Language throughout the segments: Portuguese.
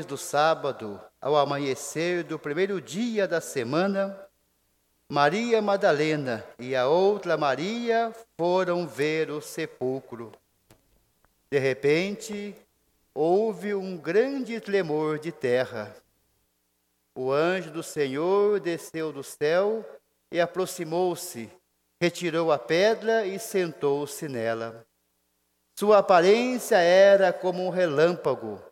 Depois do sábado, ao amanhecer do primeiro dia da semana, Maria Madalena e a outra Maria foram ver o sepulcro. De repente, houve um grande tremor de terra. O anjo do Senhor desceu do céu e aproximou-se, retirou a pedra e sentou-se nela. Sua aparência era como um relâmpago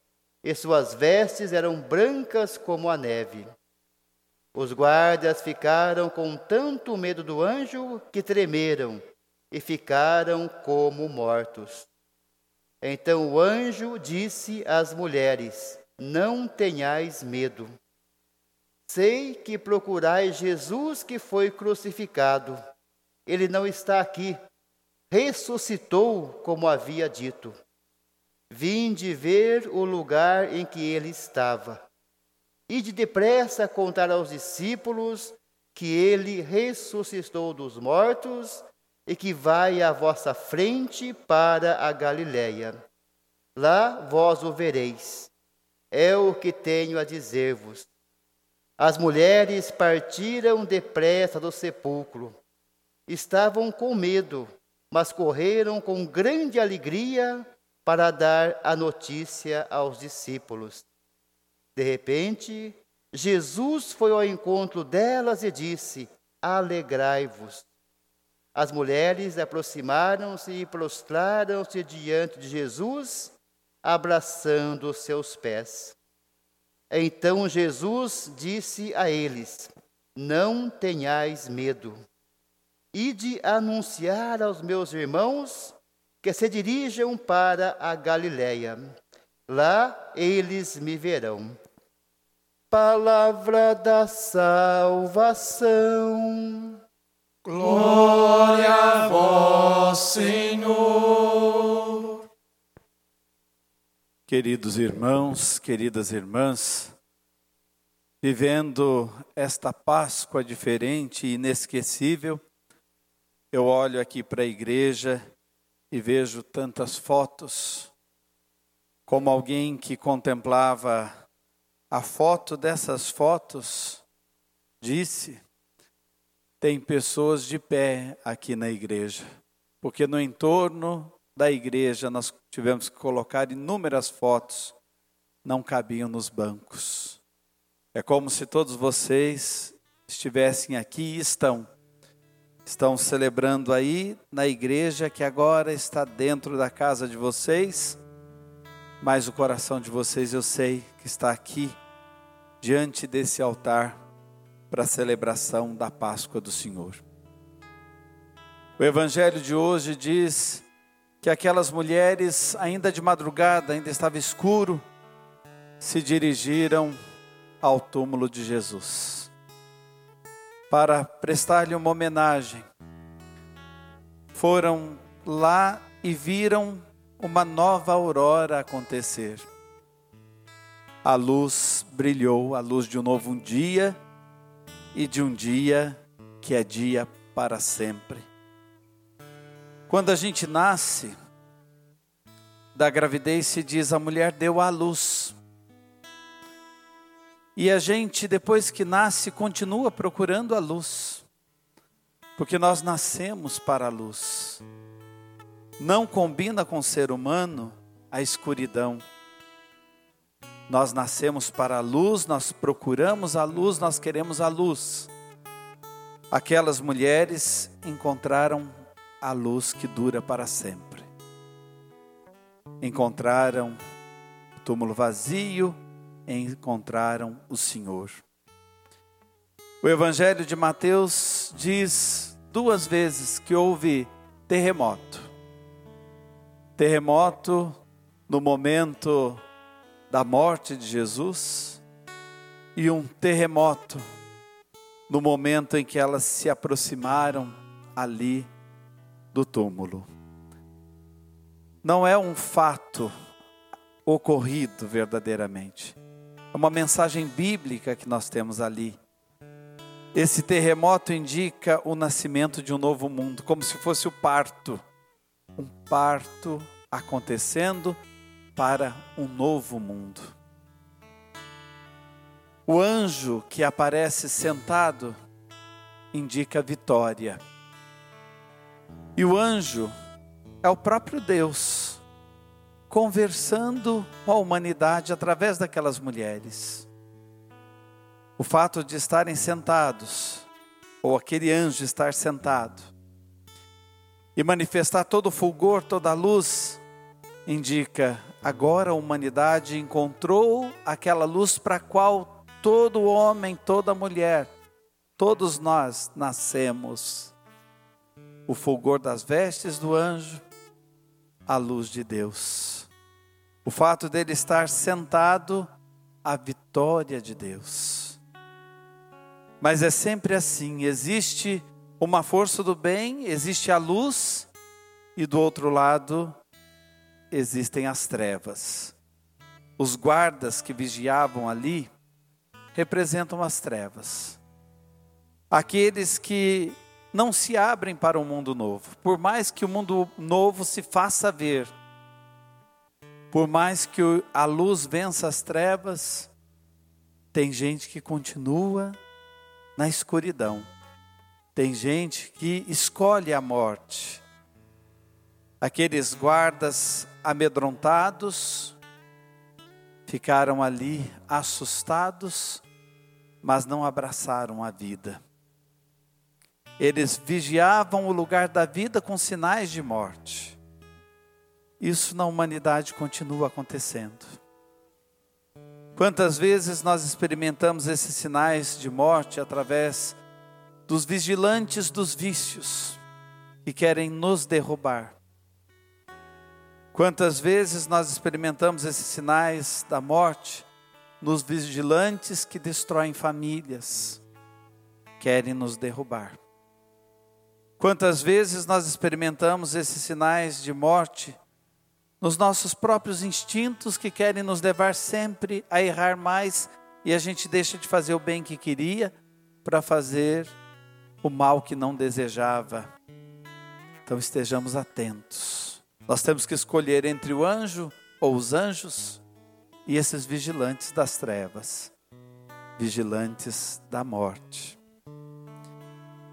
e suas vestes eram brancas como a neve. Os guardas ficaram com tanto medo do anjo que tremeram e ficaram como mortos. Então o anjo disse às mulheres: Não tenhais medo. Sei que procurais Jesus que foi crucificado. Ele não está aqui. Ressuscitou, como havia dito. Vinde ver o lugar em que ele estava. E de depressa contar aos discípulos que ele ressuscitou dos mortos e que vai à vossa frente para a Galiléia. Lá vós o vereis. É o que tenho a dizer-vos. As mulheres partiram depressa do sepulcro. Estavam com medo, mas correram com grande alegria para dar a notícia aos discípulos. De repente, Jesus foi ao encontro delas e disse: Alegrai-vos. As mulheres aproximaram-se e prostraram-se diante de Jesus, abraçando os seus pés. Então Jesus disse a eles: Não tenhais medo. Ide anunciar aos meus irmãos que se dirijam para a Galiléia. Lá eles me verão. Palavra da salvação. Glória a vós, Senhor. Queridos irmãos, queridas irmãs, vivendo esta Páscoa diferente e inesquecível, eu olho aqui para a igreja e vejo tantas fotos, como alguém que contemplava a foto dessas fotos, disse: tem pessoas de pé aqui na igreja, porque no entorno da igreja nós tivemos que colocar inúmeras fotos, não cabiam nos bancos. É como se todos vocês estivessem aqui e estão estão celebrando aí na igreja que agora está dentro da casa de vocês, mas o coração de vocês eu sei que está aqui, diante desse altar, para a celebração da Páscoa do Senhor. O Evangelho de hoje diz que aquelas mulheres, ainda de madrugada, ainda estava escuro, se dirigiram ao túmulo de Jesus para prestar-lhe uma homenagem. Foram lá e viram uma nova aurora acontecer. A luz brilhou, a luz de um novo dia e de um dia que é dia para sempre. Quando a gente nasce, da gravidez se diz a mulher deu à luz. E a gente, depois que nasce, continua procurando a luz, porque nós nascemos para a luz. Não combina com o ser humano a escuridão. Nós nascemos para a luz, nós procuramos a luz, nós queremos a luz. Aquelas mulheres encontraram a luz que dura para sempre. Encontraram o túmulo vazio, encontraram o Senhor. O Evangelho de Mateus diz duas vezes que houve terremoto. Terremoto no momento da morte de Jesus e um terremoto no momento em que elas se aproximaram ali do túmulo. Não é um fato ocorrido verdadeiramente. Uma mensagem bíblica que nós temos ali. Esse terremoto indica o nascimento de um novo mundo, como se fosse o parto. Um parto acontecendo para um novo mundo. O anjo que aparece sentado indica vitória. E o anjo é o próprio Deus conversando com a humanidade através daquelas mulheres. O fato de estarem sentados, ou aquele anjo estar sentado, e manifestar todo o fulgor, toda a luz, indica agora a humanidade encontrou aquela luz para a qual todo homem, toda mulher, todos nós nascemos. O fulgor das vestes do anjo, a luz de Deus. O fato dele estar sentado, a vitória de Deus. Mas é sempre assim: existe uma força do bem, existe a luz, e do outro lado existem as trevas. Os guardas que vigiavam ali, representam as trevas. Aqueles que não se abrem para o um mundo novo, por mais que o mundo novo se faça ver, por mais que a luz vença as trevas, tem gente que continua na escuridão, tem gente que escolhe a morte. Aqueles guardas amedrontados ficaram ali assustados, mas não abraçaram a vida. Eles vigiavam o lugar da vida com sinais de morte. Isso na humanidade continua acontecendo. Quantas vezes nós experimentamos esses sinais de morte através dos vigilantes dos vícios que querem nos derrubar? Quantas vezes nós experimentamos esses sinais da morte nos vigilantes que destroem famílias, querem nos derrubar. Quantas vezes nós experimentamos esses sinais de morte nos nossos próprios instintos que querem nos levar sempre a errar mais e a gente deixa de fazer o bem que queria para fazer o mal que não desejava. Então estejamos atentos. Nós temos que escolher entre o anjo ou os anjos e esses vigilantes das trevas, vigilantes da morte.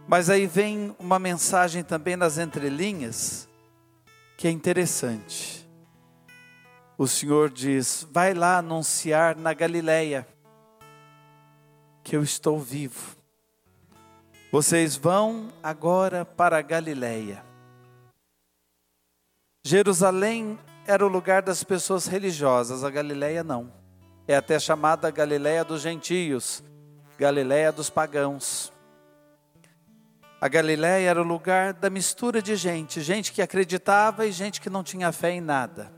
Mas aí vem uma mensagem também nas entrelinhas que é interessante. O Senhor diz: Vai lá anunciar na Galileia que eu estou vivo. Vocês vão agora para a Galileia. Jerusalém era o lugar das pessoas religiosas, a Galileia não. É até chamada Galileia dos gentios, Galileia dos pagãos. A Galileia era o lugar da mistura de gente, gente que acreditava e gente que não tinha fé em nada.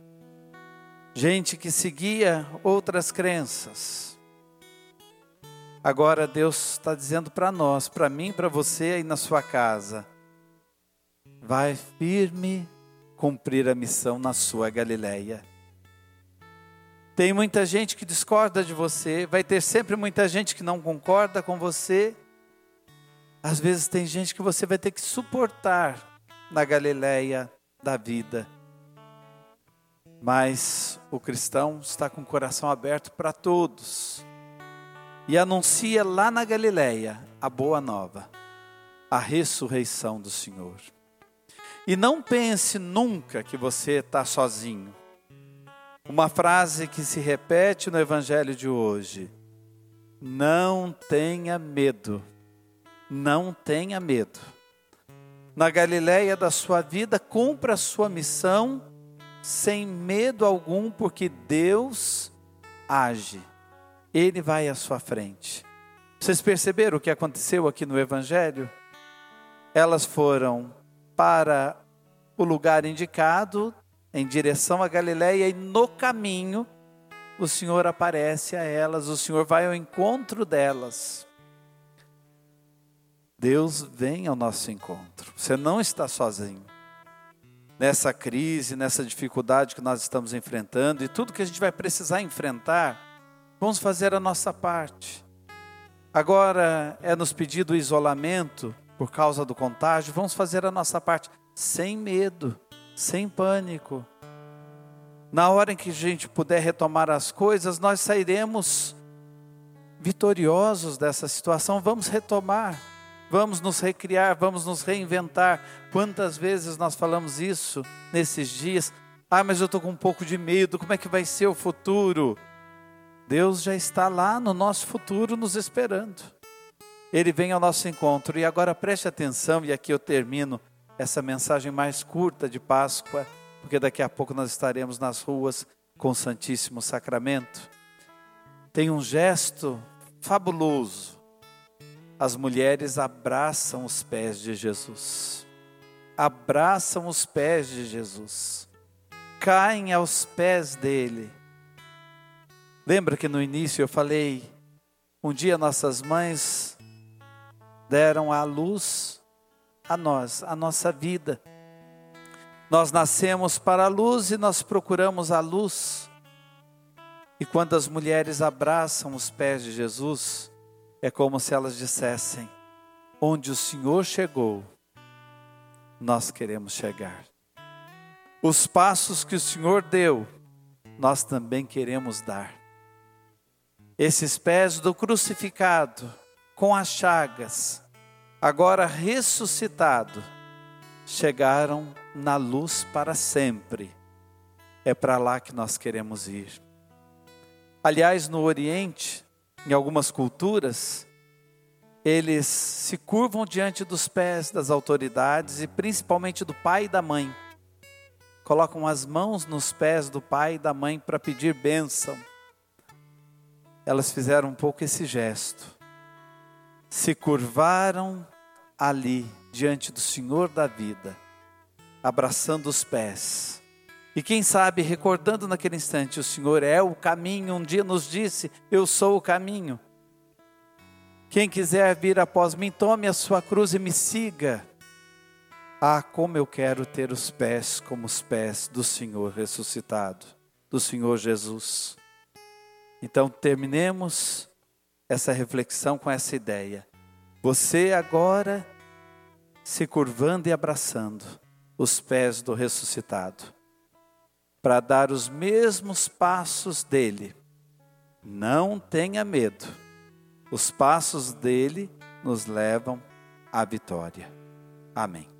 Gente que seguia outras crenças. Agora Deus está dizendo para nós, para mim, para você aí na sua casa, vai firme cumprir a missão na sua Galileia. Tem muita gente que discorda de você, vai ter sempre muita gente que não concorda com você. Às vezes tem gente que você vai ter que suportar na Galileia da vida. Mas o cristão está com o coração aberto para todos. E anuncia lá na Galileia a boa nova, a ressurreição do Senhor. E não pense nunca que você está sozinho. Uma frase que se repete no Evangelho de hoje: Não tenha medo, não tenha medo. Na Galileia da sua vida, cumpra a sua missão sem medo algum, porque Deus age, Ele vai à sua frente. Vocês perceberam o que aconteceu aqui no Evangelho? Elas foram para o lugar indicado, em direção a Galiléia, e no caminho o Senhor aparece a elas, o Senhor vai ao encontro delas. Deus vem ao nosso encontro. Você não está sozinho. Nessa crise, nessa dificuldade que nós estamos enfrentando e tudo que a gente vai precisar enfrentar, vamos fazer a nossa parte. Agora é nos pedido o isolamento por causa do contágio, vamos fazer a nossa parte sem medo, sem pânico. Na hora em que a gente puder retomar as coisas, nós sairemos vitoriosos dessa situação, vamos retomar, vamos nos recriar, vamos nos reinventar. Quantas vezes nós falamos isso nesses dias? Ah, mas eu estou com um pouco de medo, como é que vai ser o futuro? Deus já está lá no nosso futuro nos esperando. Ele vem ao nosso encontro. E agora preste atenção, e aqui eu termino essa mensagem mais curta de Páscoa, porque daqui a pouco nós estaremos nas ruas com o Santíssimo Sacramento tem um gesto fabuloso. As mulheres abraçam os pés de Jesus. Abraçam os pés de Jesus. Caem aos pés dele. Lembra que no início eu falei, um dia nossas mães deram a luz a nós, a nossa vida. Nós nascemos para a luz e nós procuramos a luz. E quando as mulheres abraçam os pés de Jesus, é como se elas dissessem: Onde o Senhor chegou, nós queremos chegar. Os passos que o Senhor deu, nós também queremos dar. Esses pés do crucificado, com as chagas, agora ressuscitado, chegaram na luz para sempre. É para lá que nós queremos ir. Aliás, no Oriente, em algumas culturas, eles se curvam diante dos pés das autoridades e principalmente do pai e da mãe. Colocam as mãos nos pés do pai e da mãe para pedir bênção. Elas fizeram um pouco esse gesto. Se curvaram ali diante do Senhor da vida, abraçando os pés e quem sabe, recordando naquele instante, o Senhor é o caminho, um dia nos disse: Eu sou o caminho. Quem quiser vir após mim, tome a sua cruz e me siga. Ah, como eu quero ter os pés como os pés do Senhor ressuscitado, do Senhor Jesus. Então, terminemos essa reflexão com essa ideia. Você agora se curvando e abraçando os pés do ressuscitado para dar os mesmos passos dele. Não tenha medo. Os passos dele nos levam à vitória. Amém.